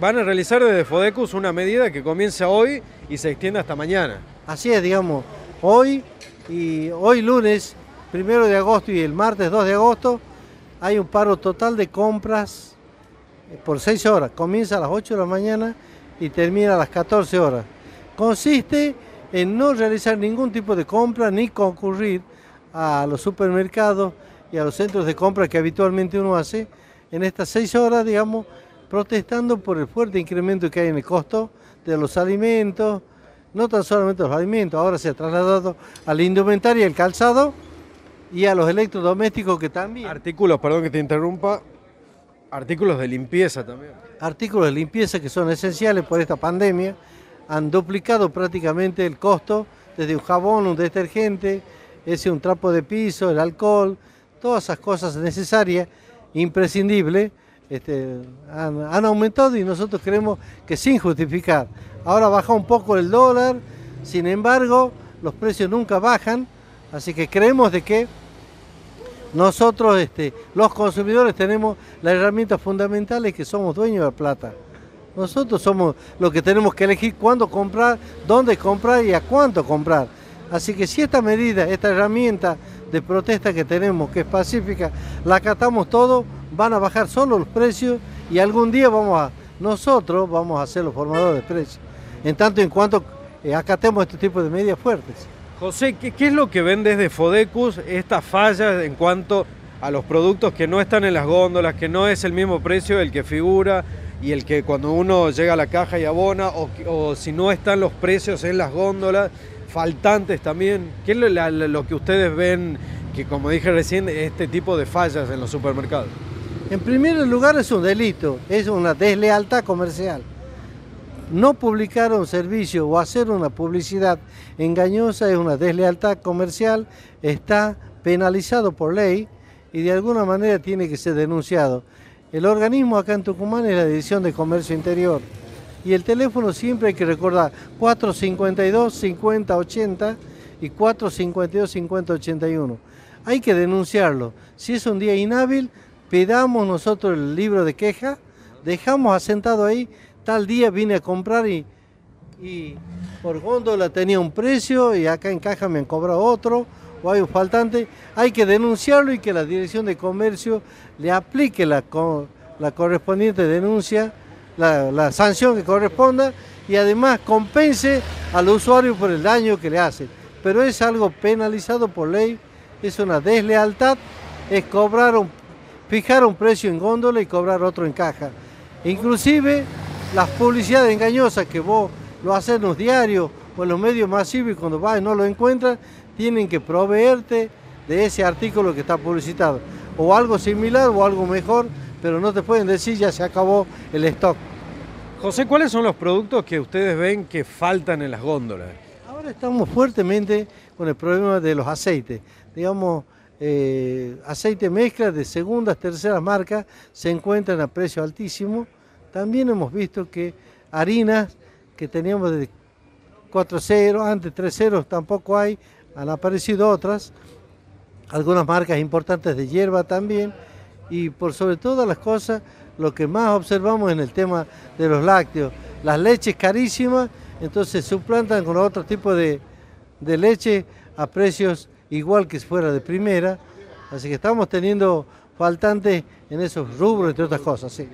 Van a realizar desde Fodecus una medida que comienza hoy y se extiende hasta mañana. Así es, digamos, hoy y hoy lunes, primero de agosto y el martes 2 de agosto, hay un paro total de compras eh, por 6 horas. Comienza a las 8 de la mañana y termina a las 14 horas. Consiste en no realizar ningún tipo de compra ni concurrir a los supermercados y a los centros de compra que habitualmente uno hace en estas 6 horas, digamos, protestando por el fuerte incremento que hay en el costo de los alimentos, no tan solamente los alimentos, ahora se ha trasladado a la indumentaria el calzado y a los electrodomésticos que también. Artículos, perdón que te interrumpa, artículos de limpieza también. Artículos de limpieza que son esenciales por esta pandemia, han duplicado prácticamente el costo, desde un jabón, un detergente, ese un trapo de piso, el alcohol, todas esas cosas necesarias, imprescindibles, este, han, aumentado y nosotros creemos que sin justificar. Ahora baja un poco el dólar, sin embargo los precios nunca bajan, así que creemos de que nosotros, este, los consumidores, tenemos las herramientas fundamentales que somos dueños de la plata. Nosotros somos los que tenemos que elegir cuándo comprar, dónde comprar y a cuánto comprar. Así que si esta medida, esta herramienta de protesta que tenemos, que es pacífica, la acatamos todo, van a bajar solo los precios y algún día vamos a, nosotros vamos a ser los formadores de precios. En tanto en cuanto eh, acatemos este tipo de medidas fuertes. José, ¿qué, es lo que ven desde Fodecus esta falla en cuanto a los productos que no están en las góndolas, que no es el mismo precio el que figura y el que cuando uno llega a la caja y abona, o, si no están los precios en las góndolas, faltantes también? ¿Qué es lo que ustedes ven que, como dije recién, este tipo de fallas en los supermercados? En primer lugar es un delito, es una deslealtad comercial. No publicar un servicio o hacer una publicidad engañosa es una deslealtad comercial, está penalizado por ley y de alguna manera tiene que ser denunciado. El organismo acá en Tucumán es la División de Comercio Interior y el teléfono siempre hay que recordar 452 5080 y 452 5081. Hay que denunciarlo. Si es un día inhábil, pedamos nosotros el libro de queja, dejamos asentado ahí, tal día vine a comprar y, por góndola tenía un precio y acá en caja me han cobrado otro, o hay un faltante, hay que denunciarlo y que la Dirección de Comercio le aplique la, la correspondiente denuncia, la, la sanción que corresponda y además compense al usuario por el daño que le hace. Pero es algo penalizado por ley, es una deslealtad, es cobrar un fijar un precio en góndola y cobrar otro en caja. Inclusive las publicidades engañosas que vos lo haces en los diarios o en los medios masivos y cuando vas y no lo encuentras, tienen que proveerte de ese artículo que está publicitado. O algo similar o algo mejor, pero no te pueden decir ya se acabó el stock. José, ¿cuáles son los productos que ustedes ven que faltan en las góndolas? Ahora estamos fuertemente con el problema de los aceites. Digamos, eh, aceite mezcla de segundas, terceras marcas se encuentran a precio altísimo. También hemos visto que harinas que teníamos de 4 ceros, antes 3 ceros tampoco hay, han aparecido otras, algunas marcas importantes de hierba también, y por sobre todas las cosas, lo que más observamos en el tema de los lácteos, las leches carísimas, entonces suplantan con otro tipo de, de leche a precios igual que si fuera de primera, así que estamos teniendo faltantes en esos rubros, entre otras cosas. Sí.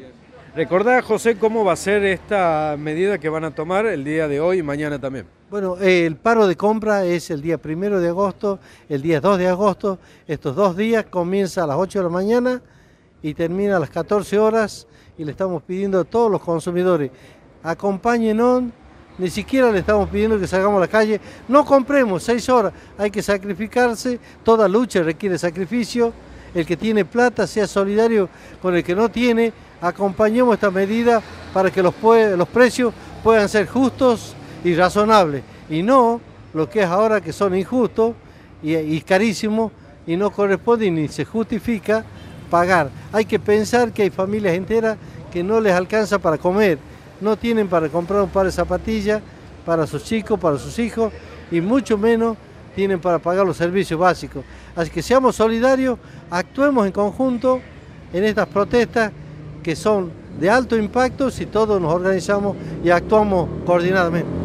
Recordá, José, cómo va a ser esta medida que van a tomar el día de hoy y mañana también. Bueno, el paro de compra es el día primero de agosto, el día 2 de agosto. Estos dos días comienza a las 8 de la mañana y termina a las 14 horas. Y le estamos pidiendo a todos los consumidores, acompáñenos ni siquiera le estamos pidiendo que salgamos a la calle. No compremos seis horas, hay que sacrificarse. Toda lucha requiere sacrificio. El que tiene plata sea solidario con el que no tiene. Acompañemos esta medida para que los, precios puedan ser justos y razonables. Y no lo que es ahora que son injustos y, y carísimos y no corresponde ni se justifica pagar. Hay que pensar que hay familias enteras que no les alcanza para comer no tienen para comprar un par de zapatillas para sus chicos, para sus hijos y mucho menos tienen para pagar los servicios básicos. Así que seamos solidarios, actuemos en conjunto en estas protestas que son de alto impacto si todos nos organizamos y actuamos coordinadamente.